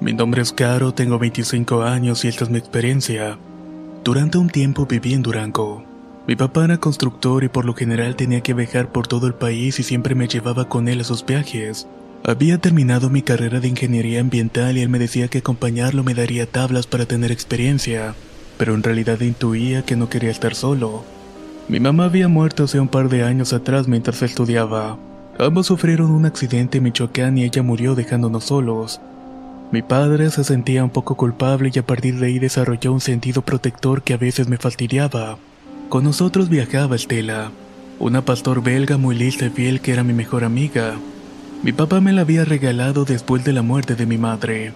Mi nombre es Caro, tengo 25 años y esta es mi experiencia. Durante un tiempo viví en Durango. Mi papá era constructor y por lo general tenía que viajar por todo el país y siempre me llevaba con él a sus viajes. Había terminado mi carrera de ingeniería ambiental y él me decía que acompañarlo me daría tablas para tener experiencia pero en realidad intuía que no quería estar solo. Mi mamá había muerto hace un par de años atrás mientras estudiaba. Ambos sufrieron un accidente en Michoacán y ella murió dejándonos solos. Mi padre se sentía un poco culpable y a partir de ahí desarrolló un sentido protector que a veces me fastidiaba. Con nosotros viajaba Estela, una pastor belga muy lista y fiel que era mi mejor amiga. Mi papá me la había regalado después de la muerte de mi madre.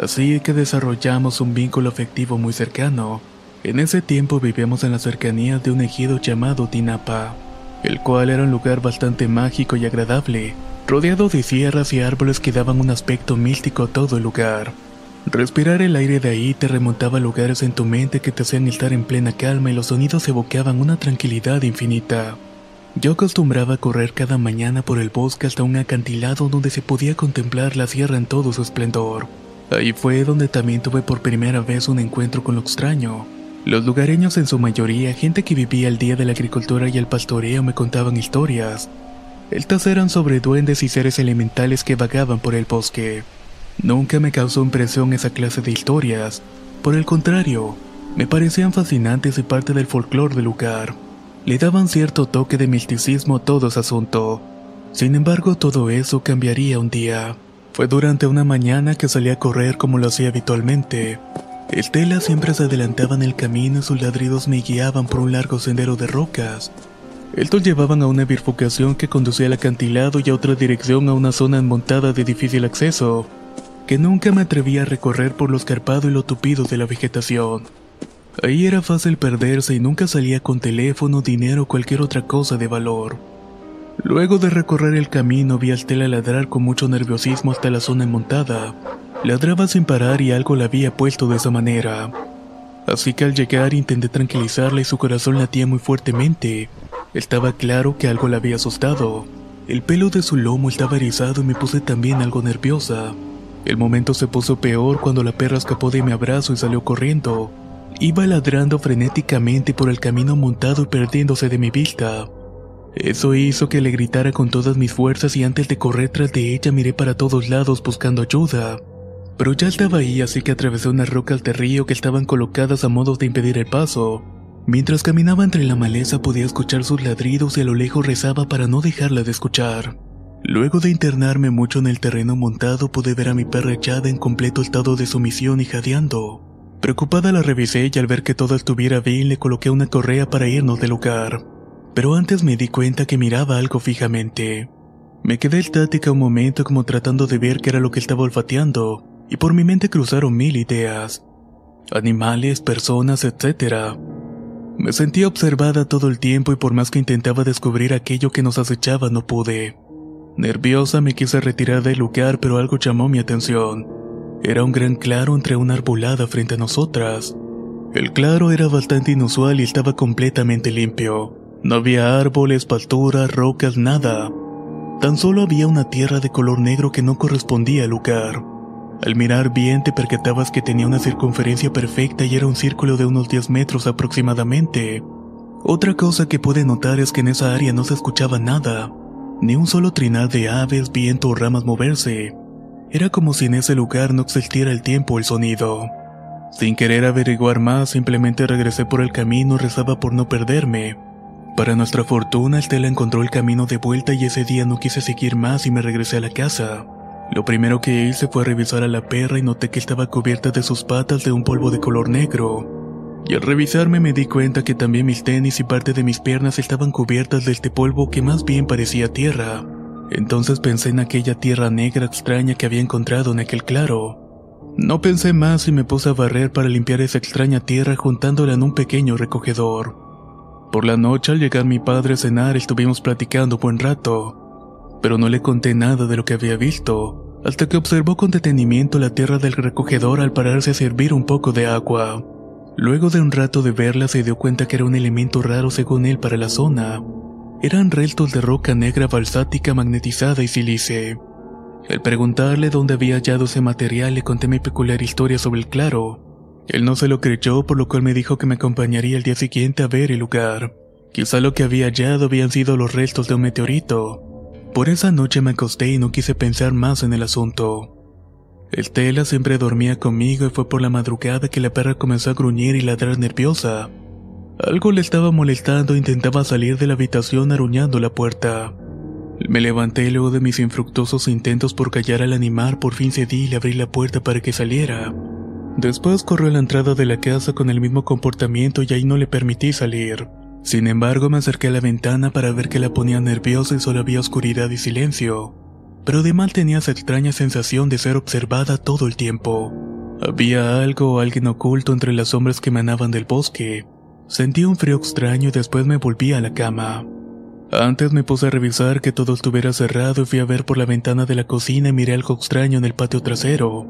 Así que desarrollamos un vínculo afectivo muy cercano. En ese tiempo vivíamos en las cercanías de un ejido llamado Tinapa, el cual era un lugar bastante mágico y agradable, rodeado de sierras y árboles que daban un aspecto místico a todo el lugar. Respirar el aire de ahí te remontaba a lugares en tu mente que te hacían estar en plena calma y los sonidos evocaban una tranquilidad infinita. Yo acostumbraba correr cada mañana por el bosque hasta un acantilado donde se podía contemplar la sierra en todo su esplendor. Ahí fue donde también tuve por primera vez un encuentro con lo extraño. Los lugareños en su mayoría, gente que vivía el día de la agricultura y el pastoreo, me contaban historias. Estas eran sobre duendes y seres elementales que vagaban por el bosque. Nunca me causó impresión esa clase de historias. Por el contrario, me parecían fascinantes y parte del folclore del lugar. Le daban cierto toque de misticismo a todo ese asunto. Sin embargo, todo eso cambiaría un día. Fue durante una mañana que salí a correr como lo hacía habitualmente. Estela siempre se adelantaba en el camino y sus ladridos me guiaban por un largo sendero de rocas. Estos llevaban a una bifurcación que conducía al acantilado y a otra dirección a una zona montada de difícil acceso, que nunca me atrevía a recorrer por lo escarpado y lo tupido de la vegetación. Ahí era fácil perderse y nunca salía con teléfono, dinero o cualquier otra cosa de valor. Luego de recorrer el camino vi a Estela ladrar con mucho nerviosismo hasta la zona montada. Ladraba sin parar y algo la había puesto de esa manera. Así que al llegar intenté tranquilizarla y su corazón latía muy fuertemente. Estaba claro que algo la había asustado. El pelo de su lomo estaba erizado y me puse también algo nerviosa. El momento se puso peor cuando la perra escapó de mi abrazo y salió corriendo. Iba ladrando frenéticamente por el camino montado y perdiéndose de mi vista. Eso hizo que le gritara con todas mis fuerzas y antes de correr tras de ella miré para todos lados buscando ayuda. Pero ya estaba ahí así que atravesé unas rocas de río que estaban colocadas a modo de impedir el paso. Mientras caminaba entre la maleza podía escuchar sus ladridos y a lo lejos rezaba para no dejarla de escuchar. Luego de internarme mucho en el terreno montado pude ver a mi perra echada en completo estado de sumisión y jadeando. Preocupada la revisé y al ver que todo estuviera bien le coloqué una correa para irnos del lugar pero antes me di cuenta que miraba algo fijamente. Me quedé estática un momento como tratando de ver qué era lo que estaba olfateando, y por mi mente cruzaron mil ideas. Animales, personas, etc. Me sentía observada todo el tiempo y por más que intentaba descubrir aquello que nos acechaba no pude. Nerviosa me quise retirar del lugar pero algo llamó mi atención. Era un gran claro entre una arbolada frente a nosotras. El claro era bastante inusual y estaba completamente limpio. No había árboles, pasturas, rocas, nada. Tan solo había una tierra de color negro que no correspondía al lugar. Al mirar bien te percatabas que tenía una circunferencia perfecta y era un círculo de unos 10 metros aproximadamente. Otra cosa que pude notar es que en esa área no se escuchaba nada, ni un solo trinar de aves, viento o ramas moverse. Era como si en ese lugar no existiera el tiempo o el sonido. Sin querer averiguar más, simplemente regresé por el camino y rezaba por no perderme. Para nuestra fortuna, Estela encontró el camino de vuelta y ese día no quise seguir más y me regresé a la casa. Lo primero que hice fue revisar a la perra y noté que estaba cubierta de sus patas de un polvo de color negro. Y al revisarme me di cuenta que también mis tenis y parte de mis piernas estaban cubiertas de este polvo que más bien parecía tierra. Entonces pensé en aquella tierra negra extraña que había encontrado en aquel claro. No pensé más y me puse a barrer para limpiar esa extraña tierra juntándola en un pequeño recogedor. Por la noche al llegar mi padre a cenar estuvimos platicando buen rato, pero no le conté nada de lo que había visto, hasta que observó con detenimiento la tierra del recogedor al pararse a servir un poco de agua. Luego de un rato de verla se dio cuenta que era un elemento raro según él para la zona. Eran restos de roca negra balsática magnetizada y sílice. Al preguntarle dónde había hallado ese material le conté mi peculiar historia sobre el claro. Él no se lo creyó por lo cual me dijo que me acompañaría el día siguiente a ver el lugar. Quizá lo que había hallado habían sido los restos de un meteorito. Por esa noche me acosté y no quise pensar más en el asunto. Estela siempre dormía conmigo y fue por la madrugada que la perra comenzó a gruñir y ladrar nerviosa. Algo le estaba molestando e intentaba salir de la habitación aruñando la puerta. Me levanté luego de mis infructuosos intentos por callar al animal, por fin cedí y le abrí la puerta para que saliera. Después corrió a la entrada de la casa con el mismo comportamiento y ahí no le permití salir. Sin embargo, me acerqué a la ventana para ver que la ponía nerviosa y solo había oscuridad y silencio pero de mal tenía esa extraña sensación de ser observada todo el tiempo. Había algo o alguien oculto entre las sombras que emanaban del bosque. Sentí un frío extraño y después me volví a la cama. Antes me puse a revisar que todo estuviera cerrado y fui a ver por la ventana de la cocina y miré algo extraño en el patio trasero.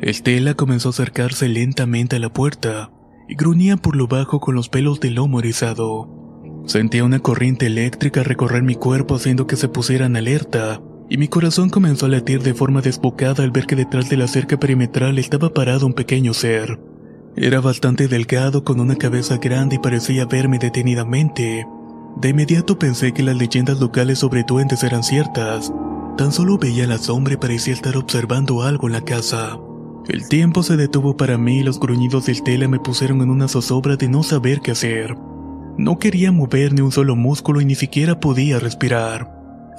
Estela comenzó a acercarse lentamente a la puerta y gruñía por lo bajo con los pelos del lomo erizado. Sentía una corriente eléctrica recorrer mi cuerpo haciendo que se pusiera en alerta y mi corazón comenzó a latir de forma desbocada al ver que detrás de la cerca perimetral estaba parado un pequeño ser. Era bastante delgado con una cabeza grande y parecía verme detenidamente. De inmediato pensé que las leyendas locales sobre duendes eran ciertas. Tan solo veía la sombra y parecía estar observando algo en la casa. El tiempo se detuvo para mí y los gruñidos del tela me pusieron en una zozobra de no saber qué hacer. No quería mover ni un solo músculo y ni siquiera podía respirar.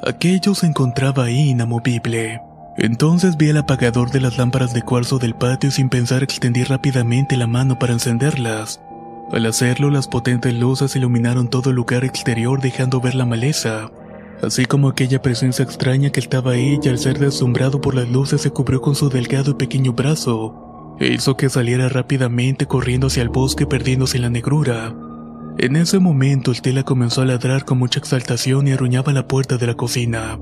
Aquello se encontraba ahí inamovible. Entonces vi el apagador de las lámparas de cuarzo del patio sin pensar extendí rápidamente la mano para encenderlas. Al hacerlo, las potentes luces iluminaron todo el lugar exterior dejando ver la maleza, así como aquella presencia extraña que estaba ahí y al ser deslumbrado por las luces se cubrió con su delgado y pequeño brazo, e hizo que saliera rápidamente corriendo hacia el bosque perdiéndose en la negrura. En ese momento Estela comenzó a ladrar con mucha exaltación y arruñaba la puerta de la cocina.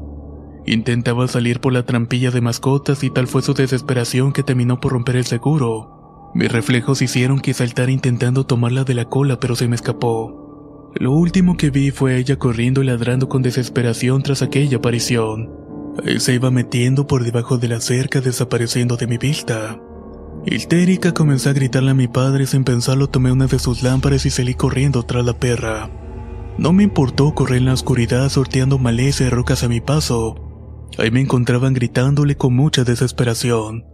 Intentaba salir por la trampilla de mascotas y tal fue su desesperación que terminó por romper el seguro. Mis reflejos hicieron que saltara intentando tomarla de la cola pero se me escapó. Lo último que vi fue ella corriendo y ladrando con desesperación tras aquella aparición. Ahí se iba metiendo por debajo de la cerca desapareciendo de mi vista. Histérica comencé a gritarle a mi padre sin pensarlo tomé una de sus lámparas y salí corriendo tras la perra. No me importó correr en la oscuridad sorteando maleza y rocas a mi paso. Ahí me encontraban gritándole con mucha desesperación.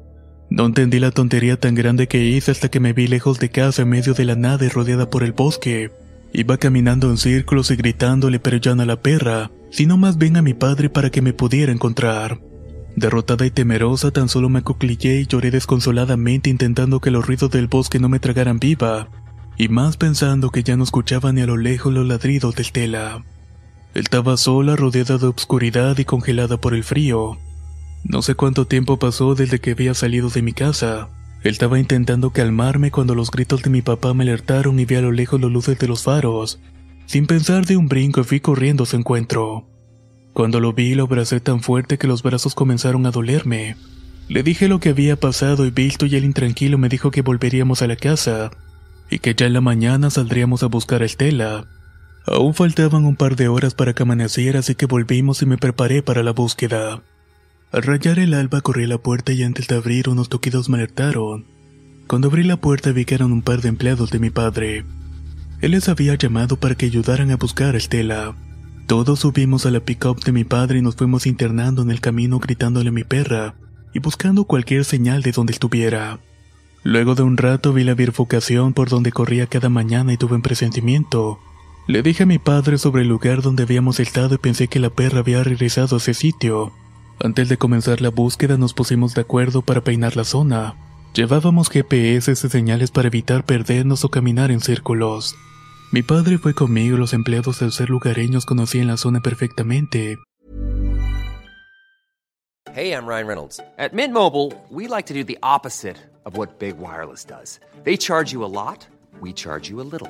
No entendí la tontería tan grande que hice hasta que me vi lejos de casa en medio de la nada y rodeada por el bosque. Iba caminando en círculos y gritándole pero ya no a la perra, sino más bien a mi padre para que me pudiera encontrar. Derrotada y temerosa, tan solo me acuclillé y lloré desconsoladamente intentando que los ruidos del bosque no me tragaran viva, y más pensando que ya no escuchaba ni a lo lejos los ladridos de Estela. Estaba sola, rodeada de obscuridad y congelada por el frío. No sé cuánto tiempo pasó desde que había salido de mi casa. Estaba intentando calmarme cuando los gritos de mi papá me alertaron y vi a lo lejos las luces de los faros. Sin pensar de un brinco fui corriendo a su encuentro. Cuando lo vi lo abracé tan fuerte que los brazos comenzaron a dolerme. Le dije lo que había pasado y visto y él intranquilo me dijo que volveríamos a la casa y que ya en la mañana saldríamos a buscar a Estela. Aún faltaban un par de horas para que amaneciera así que volvimos y me preparé para la búsqueda. Al rayar el alba corrí a la puerta y antes de abrir unos toquidos me alertaron. Cuando abrí la puerta vi que eran un par de empleados de mi padre. Él les había llamado para que ayudaran a buscar a Estela. Todos subimos a la pick-up de mi padre y nos fuimos internando en el camino gritándole a mi perra y buscando cualquier señal de donde estuviera. Luego de un rato vi la bifurcación por donde corría cada mañana y tuve un presentimiento. Le dije a mi padre sobre el lugar donde habíamos estado y pensé que la perra había regresado a ese sitio. Antes de comenzar la búsqueda nos pusimos de acuerdo para peinar la zona. Llevábamos GPS y señales para evitar perdernos o caminar en círculos. Mi padre fue conmigo y los empleados del ser lugareños conocían la zona perfectamente. Hey, I'm Ryan Reynolds. At Mint Mobile, we like to do the opposite of what Big Wireless does. They charge you a lot, we charge you a little.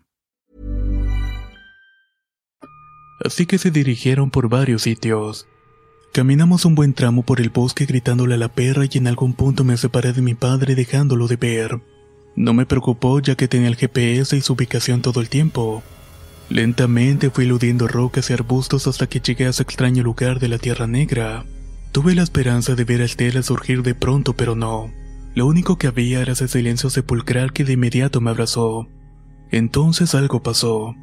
Así que se dirigieron por varios sitios. Caminamos un buen tramo por el bosque gritándole a la perra y en algún punto me separé de mi padre dejándolo de ver. No me preocupó ya que tenía el GPS y su ubicación todo el tiempo. Lentamente fui eludiendo rocas y arbustos hasta que llegué a ese extraño lugar de la Tierra Negra. Tuve la esperanza de ver a Estela surgir de pronto, pero no. Lo único que había era ese silencio sepulcral que de inmediato me abrazó. Entonces algo pasó.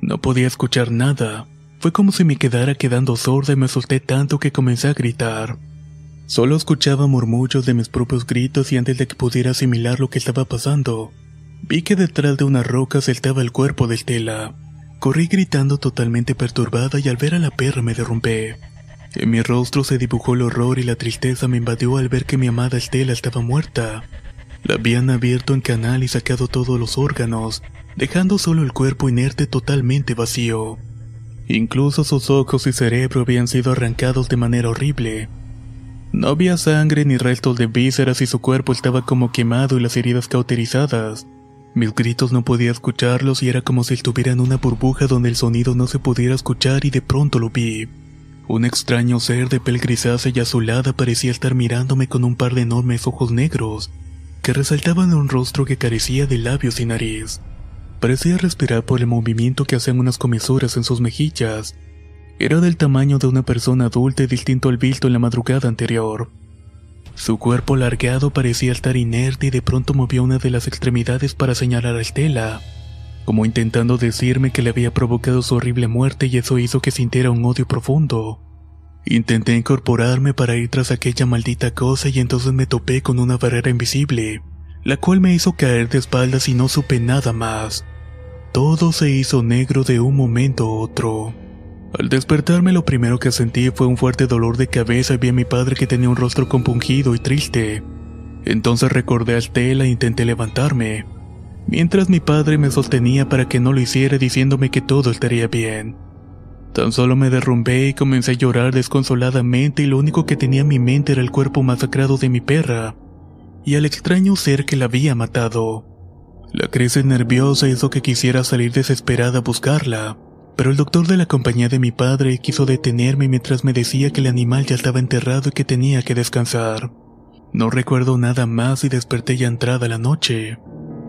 No podía escuchar nada. Fue como si me quedara quedando sorda y me asusté tanto que comencé a gritar. Solo escuchaba murmullos de mis propios gritos y antes de que pudiera asimilar lo que estaba pasando, vi que detrás de una roca saltaba el cuerpo de Estela. Corrí gritando totalmente perturbada y al ver a la perra me derrumbé. En mi rostro se dibujó el horror y la tristeza me invadió al ver que mi amada Estela estaba muerta. La habían abierto en canal y sacado todos los órganos, dejando solo el cuerpo inerte totalmente vacío. Incluso sus ojos y cerebro habían sido arrancados de manera horrible. No había sangre ni restos de vísceras y su cuerpo estaba como quemado y las heridas cauterizadas. Mis gritos no podía escucharlos y era como si estuviera en una burbuja donde el sonido no se pudiera escuchar y de pronto lo vi. Un extraño ser de piel grisácea y azulada parecía estar mirándome con un par de enormes ojos negros, que resaltaban un rostro que carecía de labios y nariz. Parecía respirar por el movimiento que hacían unas comisuras en sus mejillas. Era del tamaño de una persona adulta y distinto al visto en la madrugada anterior. Su cuerpo alargado parecía estar inerte y de pronto movió una de las extremidades para señalar a Estela, como intentando decirme que le había provocado su horrible muerte y eso hizo que sintiera un odio profundo. Intenté incorporarme para ir tras aquella maldita cosa y entonces me topé con una barrera invisible, la cual me hizo caer de espaldas y no supe nada más. Todo se hizo negro de un momento a otro. Al despertarme lo primero que sentí fue un fuerte dolor de cabeza y vi a mi padre que tenía un rostro compungido y triste. Entonces recordé a Estela e intenté levantarme, mientras mi padre me sostenía para que no lo hiciera diciéndome que todo estaría bien. Tan solo me derrumbé y comencé a llorar desconsoladamente y lo único que tenía en mi mente era el cuerpo masacrado de mi perra y al extraño ser que la había matado. La crisis nerviosa hizo que quisiera salir desesperada a buscarla, pero el doctor de la compañía de mi padre quiso detenerme mientras me decía que el animal ya estaba enterrado y que tenía que descansar. No recuerdo nada más y desperté ya entrada la noche.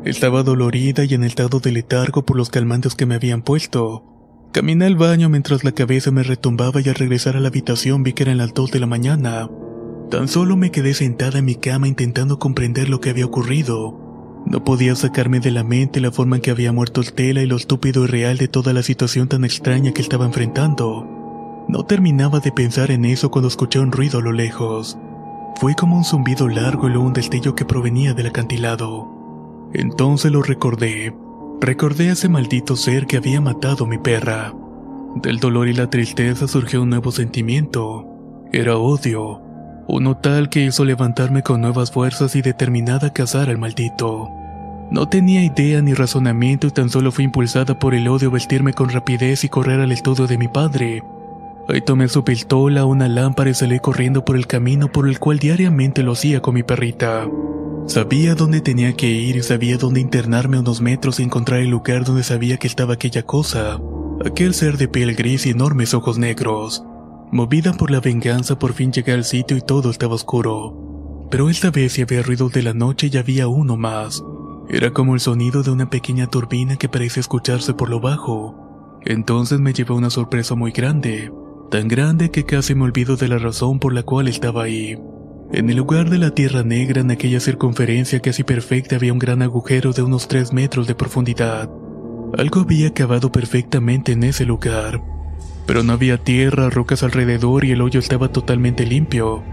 Estaba dolorida y en estado de letargo por los calmantes que me habían puesto. Caminé al baño mientras la cabeza me retumbaba y al regresar a la habitación vi que eran las dos de la mañana. Tan solo me quedé sentada en mi cama intentando comprender lo que había ocurrido. No podía sacarme de la mente la forma en que había muerto Estela y lo estúpido y real de toda la situación tan extraña que estaba enfrentando. No terminaba de pensar en eso cuando escuché un ruido a lo lejos. Fue como un zumbido largo y luego un destello que provenía del acantilado. Entonces lo recordé. Recordé a ese maldito ser que había matado a mi perra. Del dolor y la tristeza surgió un nuevo sentimiento. Era odio. Uno tal que hizo levantarme con nuevas fuerzas y determinada a cazar al maldito. No tenía idea ni razonamiento y tan solo fui impulsada por el odio vestirme con rapidez y correr al estudio de mi padre. Ahí tomé su pistola, una lámpara y salí corriendo por el camino por el cual diariamente lo hacía con mi perrita. Sabía dónde tenía que ir y sabía dónde internarme unos metros y encontrar el lugar donde sabía que estaba aquella cosa. Aquel ser de piel gris y enormes ojos negros. Movida por la venganza por fin llegué al sitio y todo estaba oscuro. Pero esta vez si había ruidos de la noche y había uno más. Era como el sonido de una pequeña turbina que parece escucharse por lo bajo. Entonces me llevó una sorpresa muy grande, tan grande que casi me olvido de la razón por la cual estaba ahí. En el lugar de la Tierra Negra, en aquella circunferencia casi perfecta, había un gran agujero de unos 3 metros de profundidad. Algo había cavado perfectamente en ese lugar. Pero no había tierra, rocas alrededor y el hoyo estaba totalmente limpio.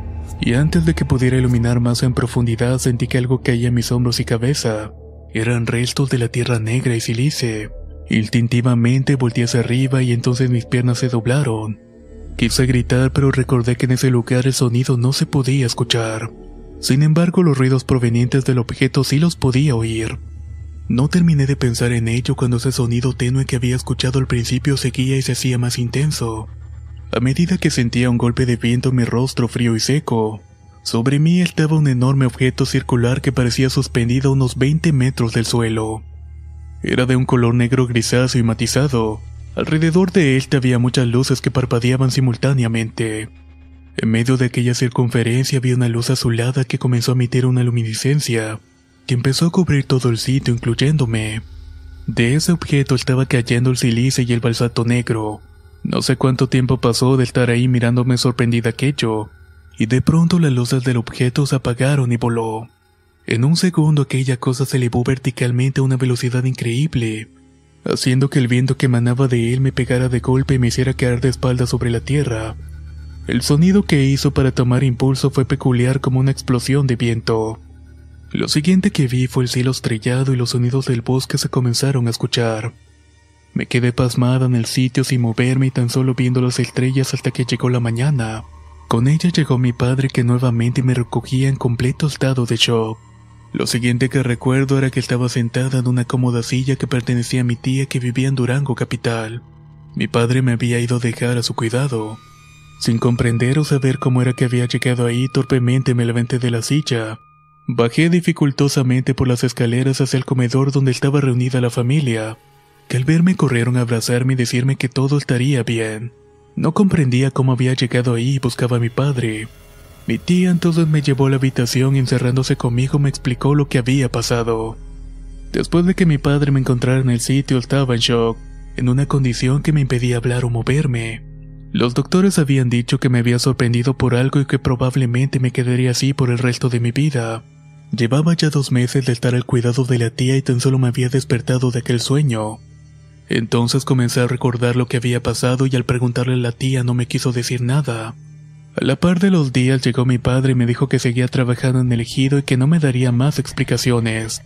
Y antes de que pudiera iluminar más en profundidad sentí que algo caía en mis hombros y cabeza. Eran restos de la tierra negra y silice. Instintivamente volteé hacia arriba y entonces mis piernas se doblaron. Quise gritar, pero recordé que en ese lugar el sonido no se podía escuchar. Sin embargo, los ruidos provenientes del objeto sí los podía oír. No terminé de pensar en ello cuando ese sonido tenue que había escuchado al principio seguía y se hacía más intenso. A medida que sentía un golpe de viento en mi rostro frío y seco, sobre mí estaba un enorme objeto circular que parecía suspendido a unos 20 metros del suelo. Era de un color negro grisáceo y matizado. Alrededor de él había muchas luces que parpadeaban simultáneamente. En medio de aquella circunferencia había una luz azulada que comenzó a emitir una luminiscencia, que empezó a cubrir todo el sitio, incluyéndome. De ese objeto estaba cayendo el silice y el balsato negro. No sé cuánto tiempo pasó de estar ahí mirándome sorprendida aquello, y de pronto las luces del objeto se apagaron y voló. En un segundo aquella cosa se elevó verticalmente a una velocidad increíble, haciendo que el viento que emanaba de él me pegara de golpe y me hiciera caer de espaldas sobre la tierra. El sonido que hizo para tomar impulso fue peculiar como una explosión de viento. Lo siguiente que vi fue el cielo estrellado y los sonidos del bosque se comenzaron a escuchar. Me quedé pasmada en el sitio sin moverme y tan solo viendo las estrellas hasta que llegó la mañana. Con ella llegó mi padre que nuevamente me recogía en completo estado de shock. Lo siguiente que recuerdo era que estaba sentada en una cómoda silla que pertenecía a mi tía que vivía en Durango capital. Mi padre me había ido a dejar a su cuidado. Sin comprender o saber cómo era que había llegado ahí, torpemente me levanté de la silla. Bajé dificultosamente por las escaleras hacia el comedor donde estaba reunida la familia, que al verme corrieron a abrazarme y decirme que todo estaría bien. No comprendía cómo había llegado ahí y buscaba a mi padre. Mi tía entonces me llevó a la habitación y encerrándose conmigo me explicó lo que había pasado. Después de que mi padre me encontrara en el sitio estaba en shock, en una condición que me impedía hablar o moverme. Los doctores habían dicho que me había sorprendido por algo y que probablemente me quedaría así por el resto de mi vida. Llevaba ya dos meses de estar al cuidado de la tía y tan solo me había despertado de aquel sueño. Entonces comencé a recordar lo que había pasado y al preguntarle a la tía no me quiso decir nada. A la par de los días llegó mi padre y me dijo que seguía trabajando en el ejido y que no me daría más explicaciones,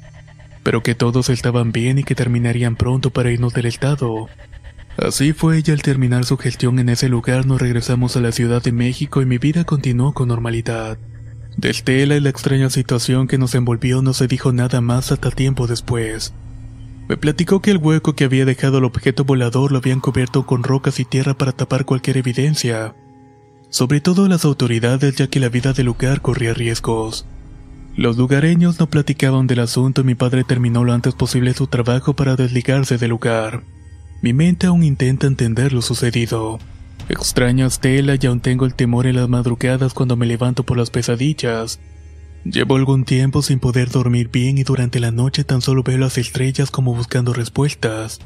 pero que todos estaban bien y que terminarían pronto para irnos del estado. Así fue y al terminar su gestión en ese lugar nos regresamos a la Ciudad de México y mi vida continuó con normalidad. De Estela y la extraña situación que nos envolvió no se dijo nada más hasta tiempo después. Me platicó que el hueco que había dejado el objeto volador lo habían cubierto con rocas y tierra para tapar cualquier evidencia. Sobre todo las autoridades ya que la vida del lugar corría riesgos. Los lugareños no platicaban del asunto y mi padre terminó lo antes posible su trabajo para desligarse del lugar. Mi mente aún intenta entender lo sucedido. Extraño a Stella y aún tengo el temor en las madrugadas cuando me levanto por las pesadillas. Llevo algún tiempo sin poder dormir bien y durante la noche tan solo veo las estrellas como buscando respuestas.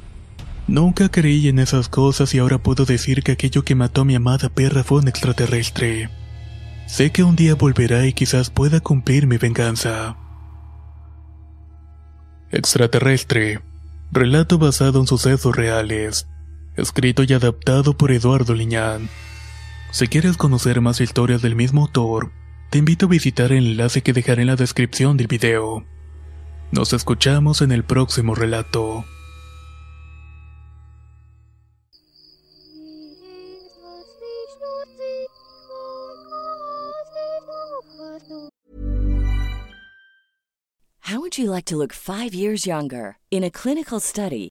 Nunca creí en esas cosas y ahora puedo decir que aquello que mató a mi amada perra fue un extraterrestre. Sé que un día volverá y quizás pueda cumplir mi venganza. Extraterrestre. Relato basado en sucesos reales escrito y adaptado por Eduardo Liñán. Si quieres conocer más historias del mismo autor, te invito a visitar el enlace que dejaré en la descripción del video. Nos escuchamos en el próximo relato. How would you like to look 5 years younger? In a clinical study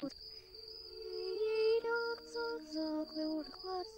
Zog, zog, zog, zog,